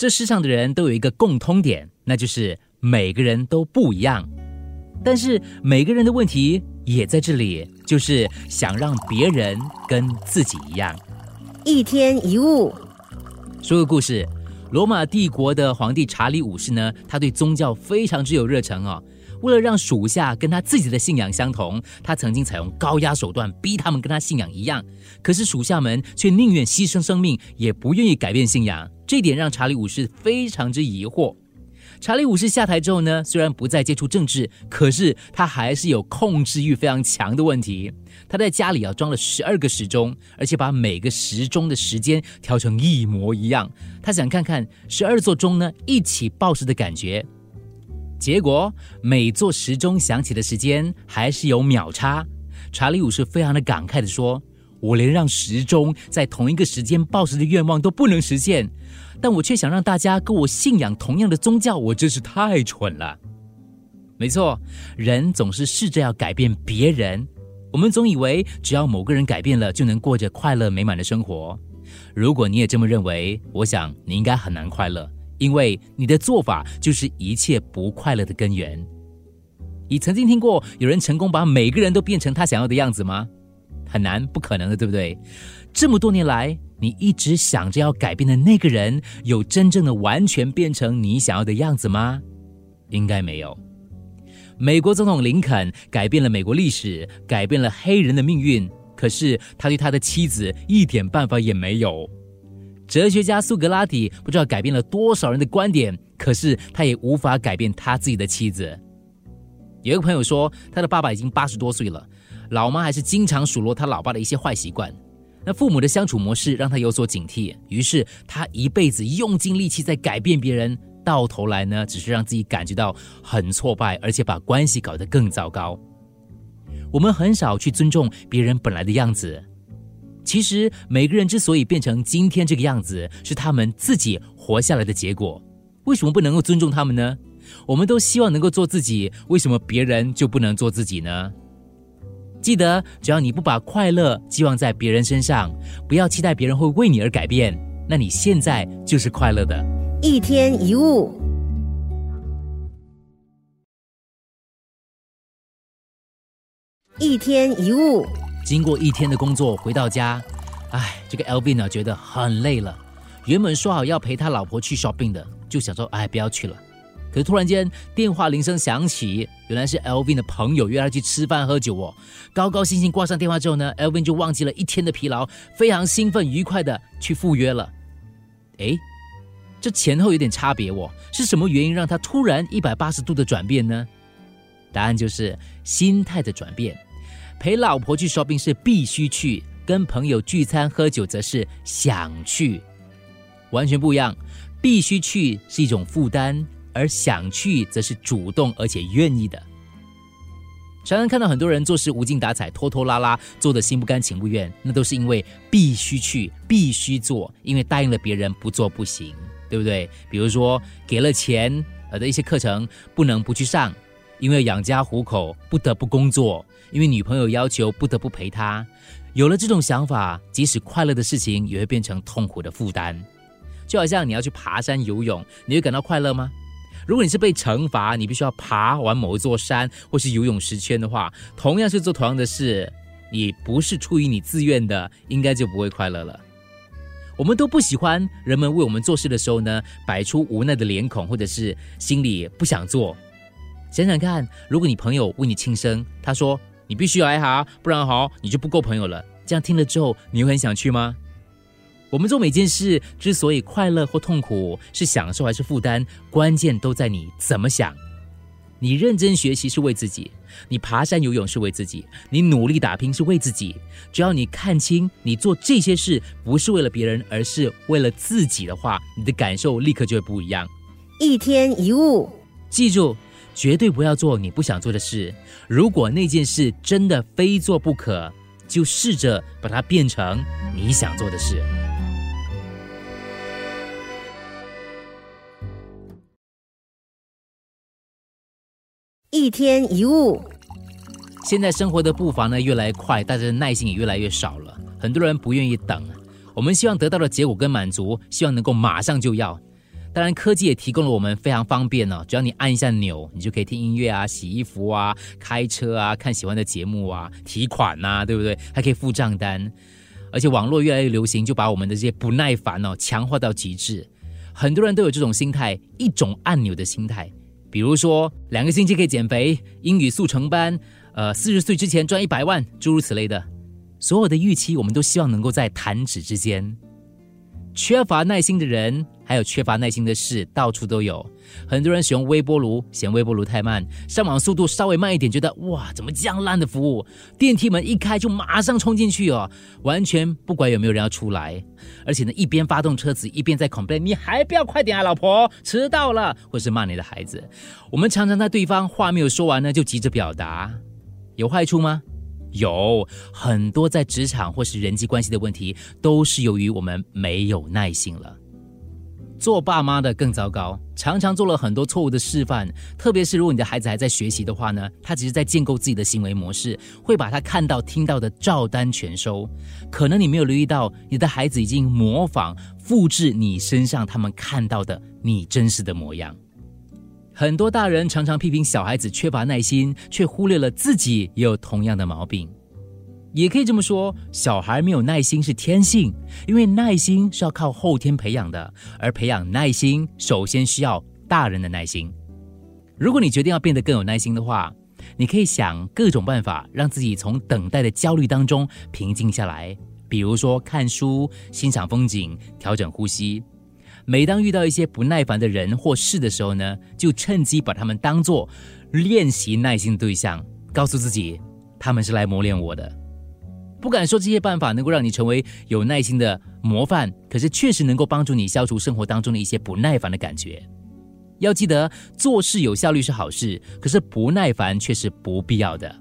这世上的人都有一个共通点，那就是每个人都不一样。但是每个人的问题也在这里，就是想让别人跟自己一样。一天一物，说个故事。罗马帝国的皇帝查理五世呢，他对宗教非常之有热忱哦。为了让属下跟他自己的信仰相同，他曾经采用高压手段逼他们跟他信仰一样。可是属下们却宁愿牺牲生命，也不愿意改变信仰。这点让查理五世非常之疑惑。查理五世下台之后呢，虽然不再接触政治，可是他还是有控制欲非常强的问题。他在家里啊装了十二个时钟，而且把每个时钟的时间调成一模一样。他想看看十二座钟呢一起报时的感觉。结果每座时钟响起的时间还是有秒差。查理五世非常的感慨的说：“我连让时钟在同一个时间报时的愿望都不能实现。”但我却想让大家跟我信仰同样的宗教，我真是太蠢了。没错，人总是试着要改变别人，我们总以为只要某个人改变了，就能过着快乐美满的生活。如果你也这么认为，我想你应该很难快乐，因为你的做法就是一切不快乐的根源。你曾经听过有人成功把每个人都变成他想要的样子吗？很难，不可能的，对不对？这么多年来。你一直想着要改变的那个人，有真正的完全变成你想要的样子吗？应该没有。美国总统林肯改变了美国历史，改变了黑人的命运，可是他对他的妻子一点办法也没有。哲学家苏格拉底不知道改变了多少人的观点，可是他也无法改变他自己的妻子。有一个朋友说，他的爸爸已经八十多岁了，老妈还是经常数落他老爸的一些坏习惯。那父母的相处模式让他有所警惕，于是他一辈子用尽力气在改变别人，到头来呢，只是让自己感觉到很挫败，而且把关系搞得更糟糕。我们很少去尊重别人本来的样子。其实每个人之所以变成今天这个样子，是他们自己活下来的结果。为什么不能够尊重他们呢？我们都希望能够做自己，为什么别人就不能做自己呢？记得，只要你不把快乐寄望在别人身上，不要期待别人会为你而改变，那你现在就是快乐的。一天一物，一天一物。经过一天的工作，回到家，哎，这个 L V 呢觉得很累了。原本说好要陪他老婆去 shopping 的，就想说，哎，不要去了。可是突然间电话铃声响起，原来是 L V 的朋友约他去吃饭喝酒哦。高高兴兴挂上电话之后呢，L V 就忘记了一天的疲劳，非常兴奋愉快的去赴约了。哎，这前后有点差别哦，是什么原因让他突然一百八十度的转变呢？答案就是心态的转变。陪老婆去 shopping 是必须去，跟朋友聚餐喝酒则是想去，完全不一样。必须去是一种负担。而想去，则是主动而且愿意的。常常看到很多人做事无精打采、拖拖拉拉，做的心不甘情不愿，那都是因为必须去、必须做，因为答应了别人不做不行，对不对？比如说给了钱呃的一些课程不能不去上，因为养家糊口不得不工作，因为女朋友要求不得不陪她。有了这种想法，即使快乐的事情也会变成痛苦的负担。就好像你要去爬山游泳，你会感到快乐吗？如果你是被惩罚，你必须要爬完某一座山或是游泳十圈的话，同样是做同样的事，你不是出于你自愿的，应该就不会快乐了。我们都不喜欢人们为我们做事的时候呢，摆出无奈的脸孔，或者是心里不想做。想想看，如果你朋友为你庆生，他说你必须要来哈，不然好你就不够朋友了。这样听了之后，你会很想去吗？我们做每件事之所以快乐或痛苦，是享受还是负担，关键都在你怎么想。你认真学习是为自己，你爬山游泳是为自己，你努力打拼是为自己。只要你看清你做这些事不是为了别人，而是为了自己的话，你的感受立刻就会不一样。一天一物，记住，绝对不要做你不想做的事。如果那件事真的非做不可，就试着把它变成你想做的事。一天一物。现在生活的步伐呢越来越快，大家的耐心也越来越少了。很多人不愿意等，我们希望得到的结果跟满足，希望能够马上就要。当然，科技也提供了我们非常方便哦，只要你按一下钮，你就可以听音乐啊、洗衣服啊、开车啊、看喜欢的节目啊、提款呐，对不对？还可以付账单。而且网络越来越流行，就把我们的这些不耐烦哦强化到极致。很多人都有这种心态，一种按钮的心态。比如说，两个星期可以减肥，英语速成班，呃，四十岁之前赚一百万，诸如此类的。所有的预期，我们都希望能够在弹指之间。缺乏耐心的人，还有缺乏耐心的事，到处都有。很多人使用微波炉，嫌微波炉太慢；上网速度稍微慢一点，觉得哇，怎么这样烂的服务？电梯门一开就马上冲进去哦，完全不管有没有人要出来。而且呢，一边发动车子，一边在 complain：“ 你还不要快点啊，老婆，迟到了！”或是骂你的孩子。我们常常在对方话没有说完呢，就急着表达，有坏处吗？有很多在职场或是人际关系的问题，都是由于我们没有耐心了。做爸妈的更糟糕，常常做了很多错误的示范。特别是如果你的孩子还在学习的话呢，他只是在建构自己的行为模式，会把他看到、听到的照单全收。可能你没有留意到，你的孩子已经模仿、复制你身上他们看到的你真实的模样。很多大人常常批评小孩子缺乏耐心，却忽略了自己也有同样的毛病。也可以这么说，小孩没有耐心是天性，因为耐心是要靠后天培养的，而培养耐心首先需要大人的耐心。如果你决定要变得更有耐心的话，你可以想各种办法，让自己从等待的焦虑当中平静下来，比如说看书、欣赏风景、调整呼吸。每当遇到一些不耐烦的人或事的时候呢，就趁机把他们当做练习耐心的对象，告诉自己他们是来磨练我的。不敢说这些办法能够让你成为有耐心的模范，可是确实能够帮助你消除生活当中的一些不耐烦的感觉。要记得做事有效率是好事，可是不耐烦却是不必要的。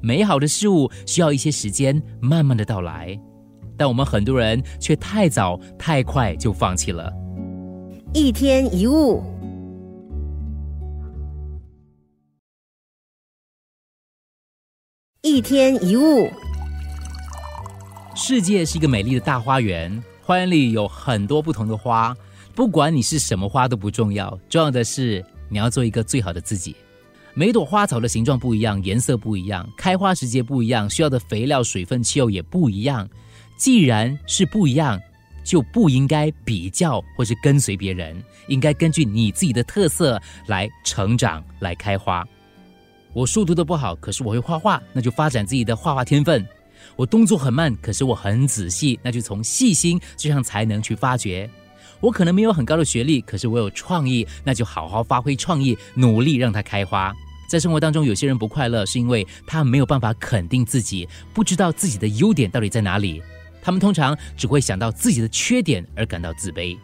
美好的事物需要一些时间慢慢的到来。但我们很多人却太早太快就放弃了。一天一物，一天一物。世界是一个美丽的大花园，花园里有很多不同的花，不管你是什么花都不重要，重要的是你要做一个最好的自己。每朵花草的形状不一样，颜色不一样，开花时节不一样，需要的肥料、水分、气候也不一样。既然是不一样，就不应该比较或是跟随别人，应该根据你自己的特色来成长、来开花。我书读的不好，可是我会画画，那就发展自己的画画天分。我动作很慢，可是我很仔细，那就从细心这项才能去发掘。我可能没有很高的学历，可是我有创意，那就好好发挥创意，努力让它开花。在生活当中，有些人不快乐，是因为他没有办法肯定自己，不知道自己的优点到底在哪里。他们通常只会想到自己的缺点而感到自卑。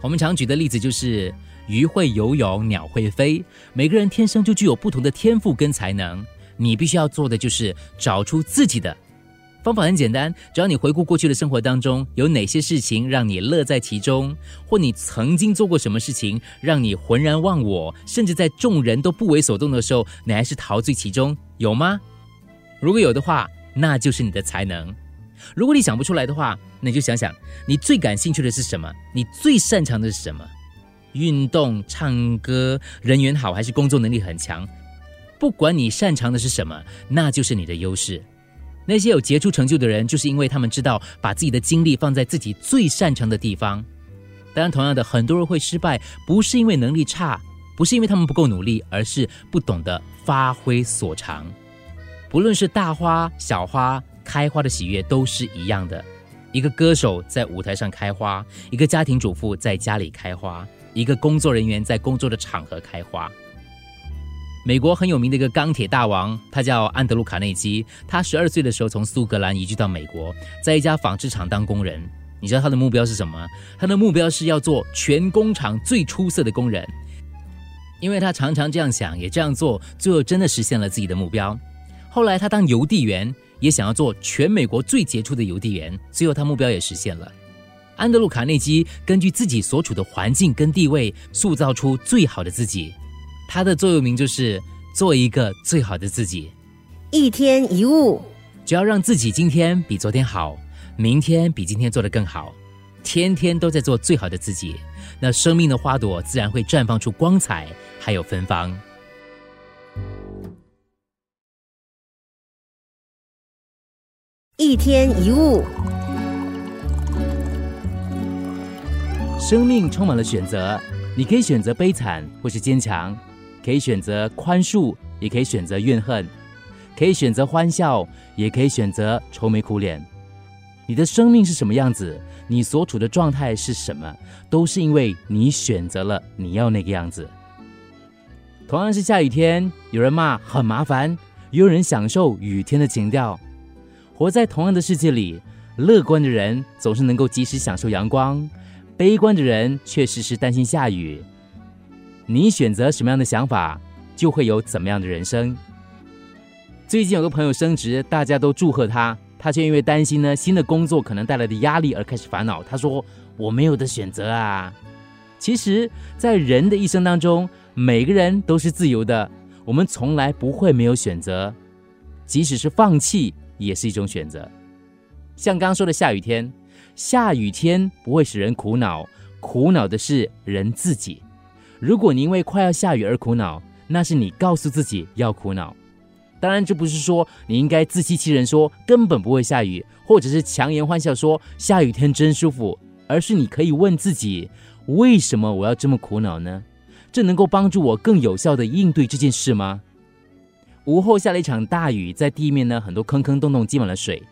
我们常举的例子就是鱼会游泳，鸟会飞。每个人天生就具有不同的天赋跟才能，你必须要做的就是找出自己的方法。很简单，只要你回顾过去的生活当中，有哪些事情让你乐在其中，或你曾经做过什么事情让你浑然忘我，甚至在众人都不为所动的时候，你还是陶醉其中，有吗？如果有的话，那就是你的才能。如果你想不出来的话，那你就想想你最感兴趣的是什么？你最擅长的是什么？运动、唱歌、人缘好，还是工作能力很强？不管你擅长的是什么，那就是你的优势。那些有杰出成就的人，就是因为他们知道把自己的精力放在自己最擅长的地方。当然，同样的，很多人会失败，不是因为能力差，不是因为他们不够努力，而是不懂得发挥所长。不论是大花、小花。开花的喜悦都是一样的。一个歌手在舞台上开花，一个家庭主妇在家里开花，一个工作人员在工作的场合开花。美国很有名的一个钢铁大王，他叫安德鲁·卡内基。他十二岁的时候从苏格兰移居到美国，在一家纺织厂当工人。你知道他的目标是什么？他的目标是要做全工厂最出色的工人。因为他常常这样想，也这样做，最后真的实现了自己的目标。后来他当邮递员。也想要做全美国最杰出的邮递员，最后他目标也实现了。安德鲁·卡内基根据自己所处的环境跟地位，塑造出最好的自己。他的座右铭就是“做一个最好的自己”。一天一物，只要让自己今天比昨天好，明天比今天做得更好，天天都在做最好的自己，那生命的花朵自然会绽放出光彩，还有芬芳。一天一物，生命充满了选择，你可以选择悲惨或是坚强，可以选择宽恕，也可以选择怨恨，可以选择欢笑，也可以选择愁眉苦脸。你的生命是什么样子？你所处的状态是什么？都是因为你选择了你要那个样子。同样是下雨天，有人骂很麻烦，也有人享受雨天的情调。活在同样的世界里，乐观的人总是能够及时享受阳光，悲观的人却时时担心下雨。你选择什么样的想法，就会有怎么样的人生。最近有个朋友升职，大家都祝贺他。他却因为担心呢新的工作可能带来的压力而开始烦恼。他说：“我没有的选择啊！”其实，在人的一生当中，每个人都是自由的，我们从来不会没有选择，即使是放弃也是一种选择。像刚说的下雨天，下雨天不会使人苦恼，苦恼的是人自己。如果你因为快要下雨而苦恼，那是你告诉自己要苦恼。当然，这不是说你应该自欺欺人，说根本不会下雨，或者是强颜欢笑说下雨天真舒服，而是你可以问自己：为什么我要这么苦恼呢？这能够帮助我更有效的应对这件事吗？午后下了一场大雨，在地面呢很多坑坑洞洞积满了水。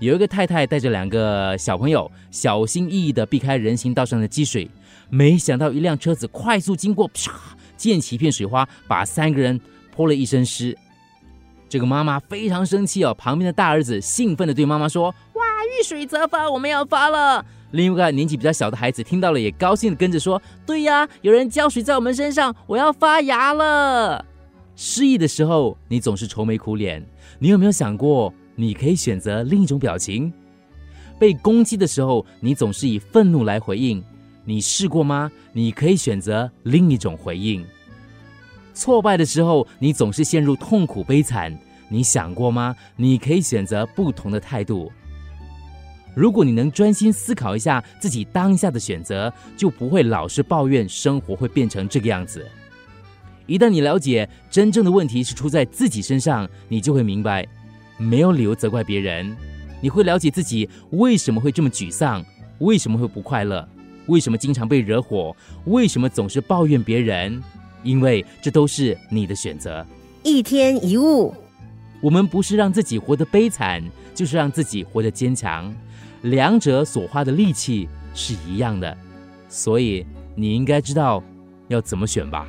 有一个太太带着两个小朋友，小心翼翼的避开人行道上的积水，没想到一辆车子快速经过，啪溅起一片水花，把三个人泼了一身湿。这个妈妈非常生气哦，旁边的大儿子兴奋的对妈妈说：“哇，遇水则发，我们要发了。”另一个年纪比较小的孩子听到了，也高兴的跟着说：“对呀，有人浇水在我们身上，我要发芽了。”失意的时候，你总是愁眉苦脸，你有没有想过，你可以选择另一种表情？被攻击的时候，你总是以愤怒来回应，你试过吗？你可以选择另一种回应。挫败的时候，你总是陷入痛苦悲惨。你想过吗？你可以选择不同的态度。如果你能专心思考一下自己当下的选择，就不会老是抱怨生活会变成这个样子。一旦你了解真正的问题是出在自己身上，你就会明白，没有理由责怪别人。你会了解自己为什么会这么沮丧，为什么会不快乐，为什么经常被惹火，为什么总是抱怨别人。因为这都是你的选择。一天一物，我们不是让自己活得悲惨，就是让自己活得坚强。两者所花的力气是一样的，所以你应该知道要怎么选吧。